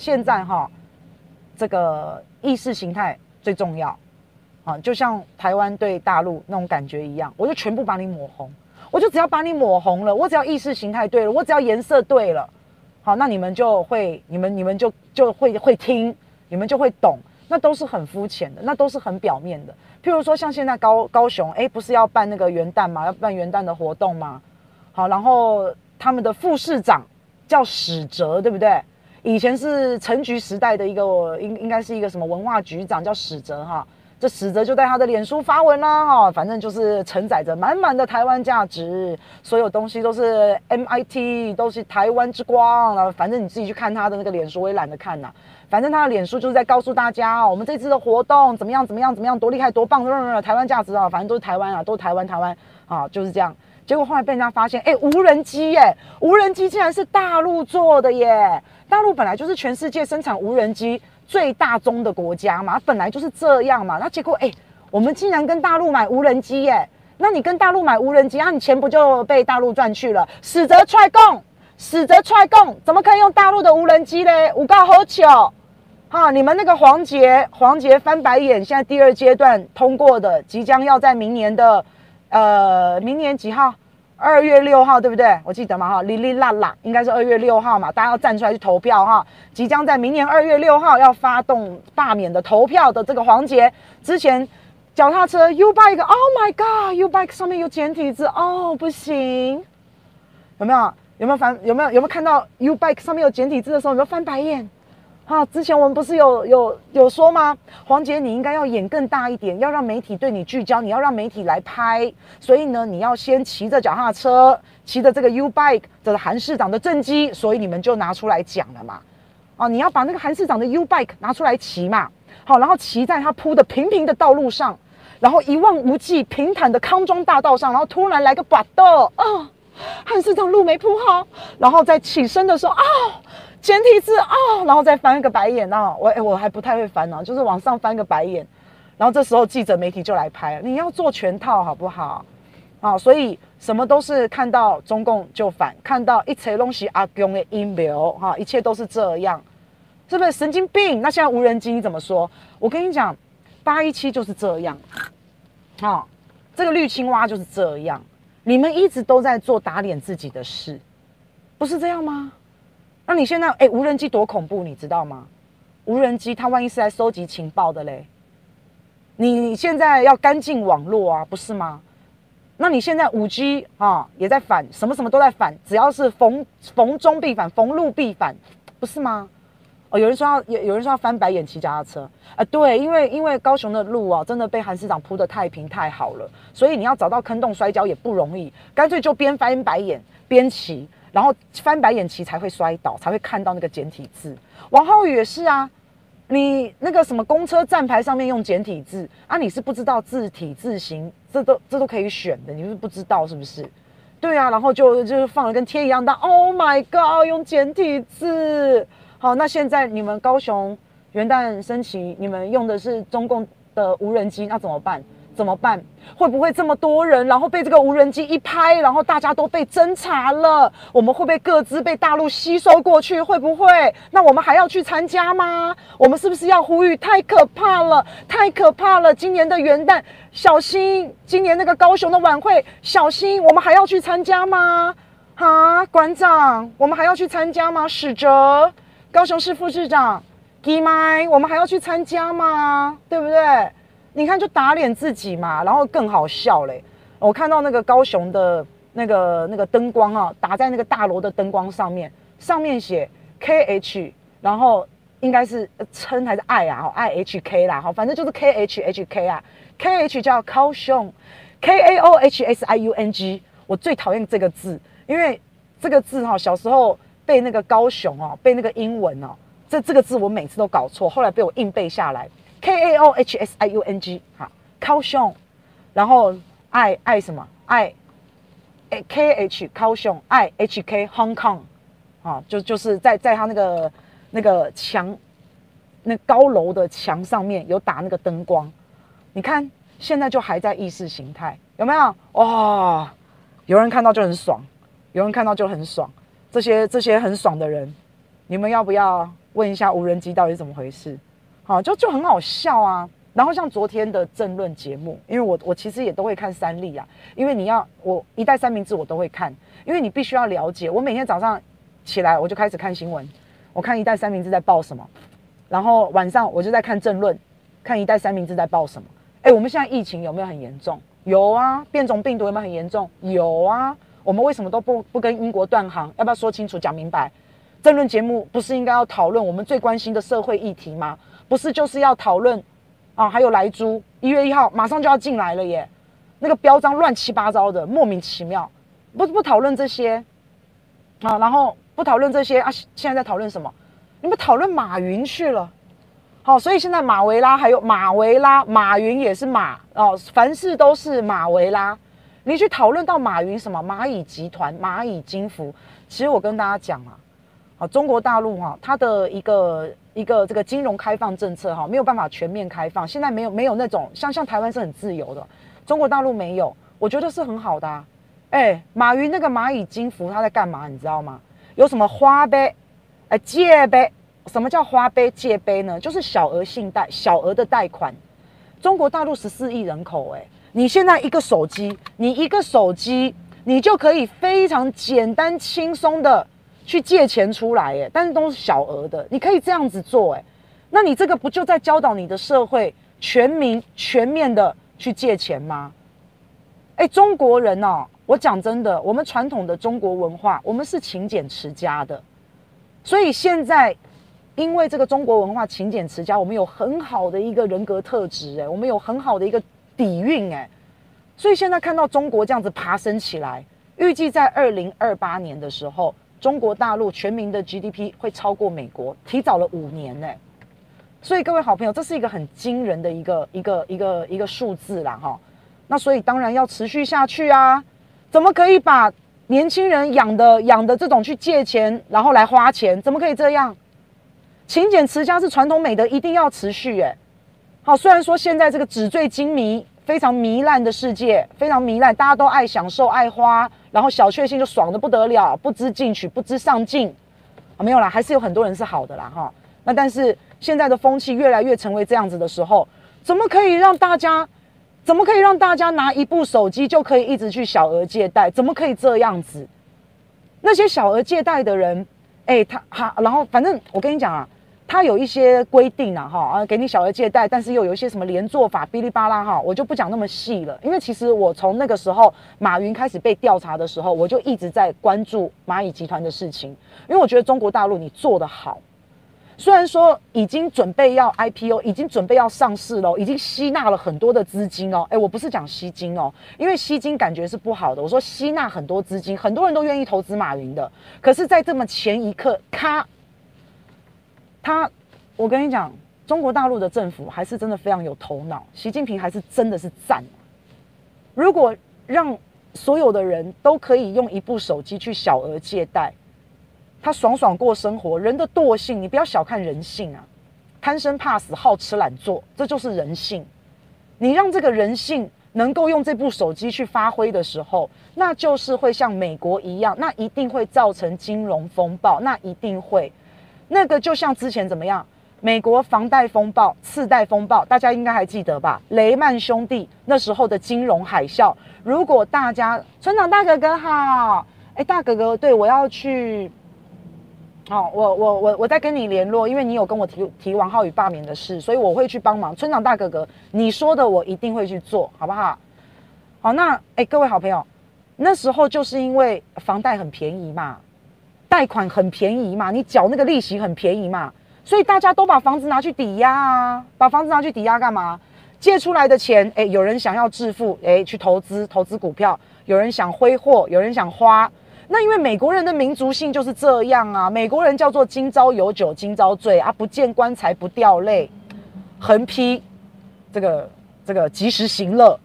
现在哈，这个意识形态最重要，啊，就像台湾对大陆那种感觉一样，我就全部把你抹红，我就只要把你抹红了，我只要意识形态对了，我只要颜色对了，好，那你们就会，你们你们就就会会听，你们就会懂，那都是很肤浅的，那都是很表面的。譬如说，像现在高高雄，哎，不是要办那个元旦嘛，要办元旦的活动嘛，好，然后他们的副市长叫史哲，对不对？以前是陈局时代的一个，应应该是一个什么文化局长，叫史哲哈。这史哲就在他的脸书发文啦哈，反正就是承载着满满的台湾价值，所有东西都是 MIT，都是台湾之光啊。反正你自己去看他的那个脸书，我也懒得看呐。反正他的脸书就是在告诉大家，我们这次的活动怎么样，怎么样，怎么样，多厉害，多棒，台湾价值啊，反正都是台湾啊，都是台湾，台湾啊，就是这样。结果后来被人家发现，哎，无人机耶，无人机竟然是大陆做的耶！大陆本来就是全世界生产无人机最大宗的国家嘛，本来就是这样嘛。那结果，哎，我们竟然跟大陆买无人机耶？那你跟大陆买无人机，那你钱不就被大陆赚去了？死则踹共，死则踹共，怎么可以用大陆的无人机嘞？五告喝酒！哈，你们那个黄杰，黄杰翻白眼，现在第二阶段通过的，即将要在明年的，呃，明年几号？二月六号，对不对？我记得嘛，哈，哩哩啦啦，应该是二月六号嘛，大家要站出来去投票哈。即将在明年二月六号要发动罢免的投票的这个环节，之前脚踏车 U bike，Oh my God，U bike 上面有简体字哦，不行，有没有？有没有翻？有没有？有没有看到 U bike 上面有简体字的时候，有没有翻白眼？啊，之前我们不是有有有说吗？黄杰，你应该要演更大一点，要让媒体对你聚焦，你要让媒体来拍。所以呢，你要先骑着脚踏车，骑着这个 U bike 的韩市长的政绩，所以你们就拿出来讲了嘛。啊，你要把那个韩市长的 U bike 拿出来骑嘛。好，然后骑在他铺的平平的道路上，然后一望无际平坦的康庄大道上，然后突然来个拔豆啊，韩市长路没铺好，然后在起身的时候啊。体字啊、哦，然后再翻一个白眼啊，我哎，我还不太会翻呢、啊，就是往上翻个白眼，然后这时候记者媒体就来拍，你要做全套好不好？啊，所以什么都是看到中共就反，看到一切东西阿公的阴谋哈，一切都是这样，是不是神经病？那现在无人机你怎么说？我跟你讲，八一七就是这样，啊，这个绿青蛙就是这样，你们一直都在做打脸自己的事，不是这样吗？那你现在哎，无人机多恐怖，你知道吗？无人机它万一是来收集情报的嘞？你现在要干净网络啊，不是吗？那你现在五 G 啊也在反，什么什么都在反，只要是逢逢中必反，逢路必反，不是吗？哦，有人说要有有人说要翻白眼骑脚踏车啊，对，因为因为高雄的路啊，真的被韩市长铺得太平太好了，所以你要找到坑洞摔跤也不容易，干脆就边翻白眼边骑。然后翻白眼骑才会摔倒，才会看到那个简体字。王浩宇也是啊，你那个什么公车站牌上面用简体字啊，你是不知道字体字形，这都这都可以选的，你是不知道是不是？对啊，然后就就是放了跟天一样大，Oh my God，用简体字。好，那现在你们高雄元旦升旗，你们用的是中共的无人机，那怎么办？怎么办？会不会这么多人，然后被这个无人机一拍，然后大家都被侦查了？我们会不会各自被大陆吸收过去？会不会？那我们还要去参加吗？我们是不是要呼吁？太可怕了，太可怕了！今年的元旦，小心！今年那个高雄的晚会，小心！我们还要去参加吗？啊，馆长，我们还要去参加吗？史哲，高雄市副市长，吉麦，我们还要去参加吗？对不对？你看，就打脸自己嘛，然后更好笑嘞。我看到那个高雄的那个那个灯光啊，打在那个大楼的灯光上面，上面写 K H，然后应该是称还是爱啊？I H K 啦，哈，反正就是 K H H K 啊。K H 叫高雄，K A O H S I U N G。我最讨厌这个字，因为这个字哈，小时候背那个高雄哦，背那个英文哦，这这个字我每次都搞错，后来被我硬背下来。K A O H S I U N G，好，高雄，然后爱爱什么爱，K H 高雄爱 H K Hong Kong，啊，就就是在在他那个那个墙，那高楼的墙上面有打那个灯光，你看现在就还在意识形态，有没有？哇、有人看到就很爽，有人看到就很爽，这些这些很爽的人，你们要不要问一下无人机到底是怎么回事？好，就就很好笑啊。然后像昨天的政论节目，因为我我其实也都会看三立啊，因为你要我一代三明治我都会看，因为你必须要了解。我每天早上起来我就开始看新闻，我看一代三明治在报什么，然后晚上我就在看政论，看一代三明治在报什么。哎，我们现在疫情有没有很严重？有啊，变种病毒有没有很严重？有啊。我们为什么都不不跟英国断航？要不要说清楚讲明白？政论节目不是应该要讨论我们最关心的社会议题吗？不是就是要讨论啊？还有莱猪，一月一号马上就要进来了耶！那个标章乱七八糟的，莫名其妙。不不讨论这些啊，然后不讨论这些啊，现在在讨论什么？你们讨论马云去了。好，所以现在马维拉还有马维拉，马云也是马哦，凡事都是马维拉。你去讨论到马云什么蚂蚁集团、蚂蚁金服，其实我跟大家讲啊，啊，中国大陆哈，它的一个一个这个金融开放政策哈，没有办法全面开放。现在没有没有那种像像台湾是很自由的，中国大陆没有，我觉得是很好的啊。哎，马云那个蚂蚁金服他在干嘛？你知道吗？有什么花呗、哎借呗？什么叫花呗借呗呢？就是小额信贷、小额的贷款。中国大陆十四亿人口，哎。你现在一个手机，你一个手机，你就可以非常简单轻松的去借钱出来，诶，但是都是小额的，你可以这样子做，诶，那你这个不就在教导你的社会全民全面的去借钱吗？诶，中国人哦，我讲真的，我们传统的中国文化，我们是勤俭持家的，所以现在因为这个中国文化勤俭持家，我们有很好的一个人格特质，诶，我们有很好的一个。底蕴哎，所以现在看到中国这样子爬升起来，预计在二零二八年的时候，中国大陆全民的 GDP 会超过美国，提早了五年呢。所以各位好朋友，这是一个很惊人的一个一个一个一个数字啦哈。那所以当然要持续下去啊，怎么可以把年轻人养的养的这种去借钱，然后来花钱？怎么可以这样？勤俭持家是传统美德，一定要持续哎。好，虽然说现在这个纸醉金迷、非常糜烂的世界，非常糜烂，大家都爱享受、爱花，然后小确幸就爽得不得了，不知进取、不知上进，啊，没有啦，还是有很多人是好的啦，哈。那但是现在的风气越来越成为这样子的时候，怎么可以让大家，怎么可以让大家拿一部手机就可以一直去小额借贷？怎么可以这样子？那些小额借贷的人，哎、欸，他哈，然后反正我跟你讲啊。它有一些规定啊，哈啊，给你小额借贷，但是又有一些什么连坐法，哔哩吧啦哈，我就不讲那么细了。因为其实我从那个时候马云开始被调查的时候，我就一直在关注蚂蚁集团的事情，因为我觉得中国大陆你做得好，虽然说已经准备要 IPO，已经准备要上市了，已经吸纳了很多的资金哦。诶，我不是讲吸金哦，因为吸金感觉是不好的。我说吸纳很多资金，很多人都愿意投资马云的，可是，在这么前一刻，咔。他，我跟你讲，中国大陆的政府还是真的非常有头脑，习近平还是真的是赞。如果让所有的人都可以用一部手机去小额借贷，他爽爽过生活。人的惰性，你不要小看人性啊，贪生怕死、好吃懒做，这就是人性。你让这个人性能够用这部手机去发挥的时候，那就是会像美国一样，那一定会造成金融风暴，那一定会。那个就像之前怎么样？美国房贷风暴、次贷风暴，大家应该还记得吧？雷曼兄弟那时候的金融海啸。如果大家村长大哥哥好，哎，大哥哥，对，我要去，哦，我我我我再跟你联络，因为你有跟我提提王浩宇罢免的事，所以我会去帮忙。村长大哥哥，你说的我一定会去做，好不好？好，那哎，各位好朋友，那时候就是因为房贷很便宜嘛。贷款很便宜嘛，你缴那个利息很便宜嘛，所以大家都把房子拿去抵押啊，把房子拿去抵押干嘛？借出来的钱，诶，有人想要致富，诶，去投资投资股票，有人想挥霍，有人想花。那因为美国人的民族性就是这样啊，美国人叫做今朝有酒今朝醉啊，不见棺材不掉泪，横批这个这个及时行乐。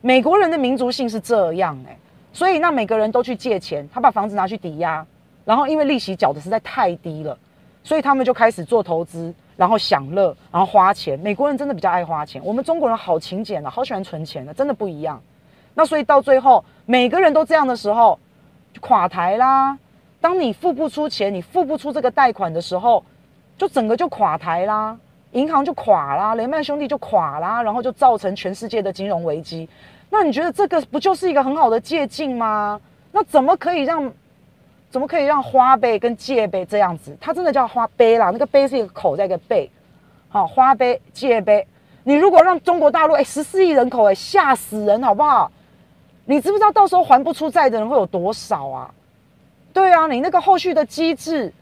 美国人的民族性是这样诶，所以那每个人都去借钱，他把房子拿去抵押。然后因为利息缴的实在太低了，所以他们就开始做投资，然后享乐，然后花钱。美国人真的比较爱花钱，我们中国人好勤俭的，好喜欢存钱的，真的不一样。那所以到最后每个人都这样的时候，就垮台啦。当你付不出钱，你付不出这个贷款的时候，就整个就垮台啦，银行就垮啦，雷曼兄弟就垮啦，然后就造成全世界的金融危机。那你觉得这个不就是一个很好的借镜吗？那怎么可以让，怎么可以让花呗跟借呗这样子？它真的叫花呗啦，那个呗是一个口在一个贝，好，花呗借呗。你如果让中国大陆哎十四亿人口哎吓死人好不好？你知不知道到时候还不出债的人会有多少啊？对啊，你那个后续的机制，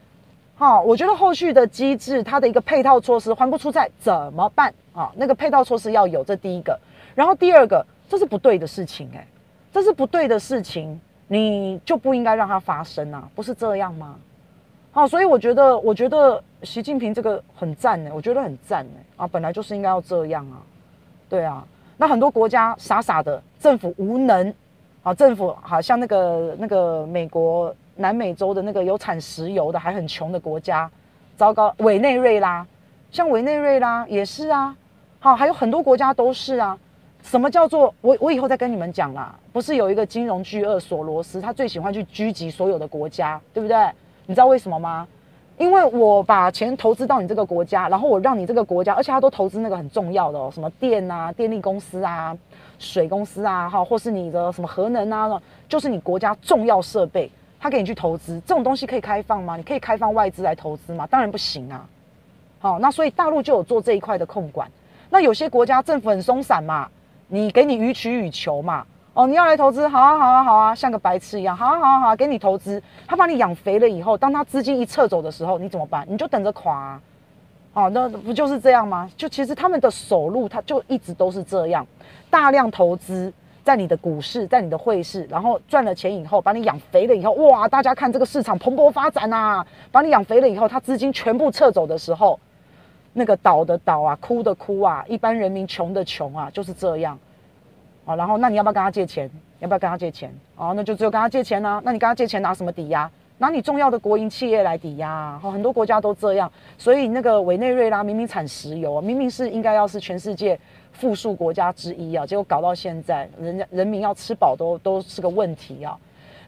哈，我觉得后续的机制，它的一个配套措施还不出债怎么办啊？那个配套措施要有，这第一个。然后第二个，这是不对的事情哎，这是不对的事情，你就不应该让它发生啊，不是这样吗？好，所以我觉得，我觉得习近平这个很赞呢，我觉得很赞呢啊，本来就是应该要这样啊，对啊。那很多国家傻傻的，政府无能啊，政府好像那个那个美国。南美洲的那个有产石油的还很穷的国家，糟糕，委内瑞拉，像委内瑞拉也是啊，好，还有很多国家都是啊。什么叫做我我以后再跟你们讲啦？不是有一个金融巨鳄索罗斯，他最喜欢去狙击所有的国家，对不对？你知道为什么吗？因为我把钱投资到你这个国家，然后我让你这个国家，而且他都投资那个很重要的哦，什么电啊、电力公司啊、水公司啊，哈，或是你的什么核能啊，就是你国家重要设备。他给你去投资，这种东西可以开放吗？你可以开放外资来投资吗？当然不行啊。好，那所以大陆就有做这一块的控管。那有些国家政府很松散嘛，你给你予取予求嘛。哦，你要来投资，好啊，好啊，好啊，像个白痴一样，好啊，好啊，好啊，给你投资。他把你养肥了以后，当他资金一撤走的时候，你怎么办？你就等着垮啊。哦，那不就是这样吗？就其实他们的守路，他就一直都是这样，大量投资。在你的股市，在你的汇市，然后赚了钱以后，把你养肥了以后，哇！大家看这个市场蓬勃发展啊！把你养肥了以后，他资金全部撤走的时候，那个倒的倒啊，哭的哭啊，一般人民穷的穷啊，就是这样啊。然后，那你要不要跟他借钱？要不要跟他借钱？哦，那就只有跟他借钱啊。那你跟他借钱拿什么抵押？拿你重要的国营企业来抵押啊。很多国家都这样。所以那个委内瑞拉明明产石油，明明是应该要是全世界。富庶国家之一啊，结果搞到现在，人家人民要吃饱都都是个问题啊。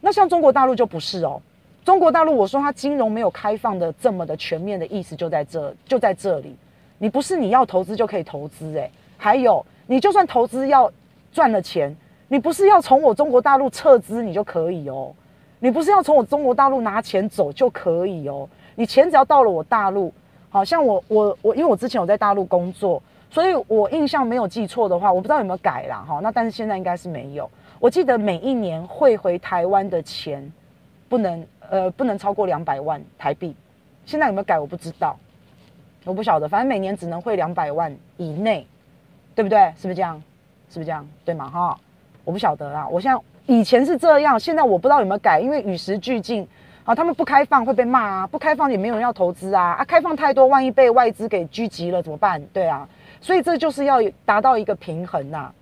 那像中国大陆就不是哦，中国大陆我说它金融没有开放的这么的全面的意思就在这，就在这里。你不是你要投资就可以投资诶，还有你就算投资要赚了钱，你不是要从我中国大陆撤资你就可以哦，你不是要从我中国大陆拿钱走就可以哦，你钱只要到了我大陆，好像我我我，因为我之前有在大陆工作。所以我印象没有记错的话，我不知道有没有改啦哈。那但是现在应该是没有。我记得每一年汇回台湾的钱，不能呃不能超过两百万台币。现在有没有改？我不知道，我不晓得。反正每年只能汇两百万以内，对不对？是不是这样？是不是这样？对吗？哈，我不晓得啦。我现在以前是这样，现在我不知道有没有改，因为与时俱进啊。他们不开放会被骂啊，不开放也没有人要投资啊啊，开放太多，万一被外资给狙击了怎么办？对啊。所以这就是要达到一个平衡呐，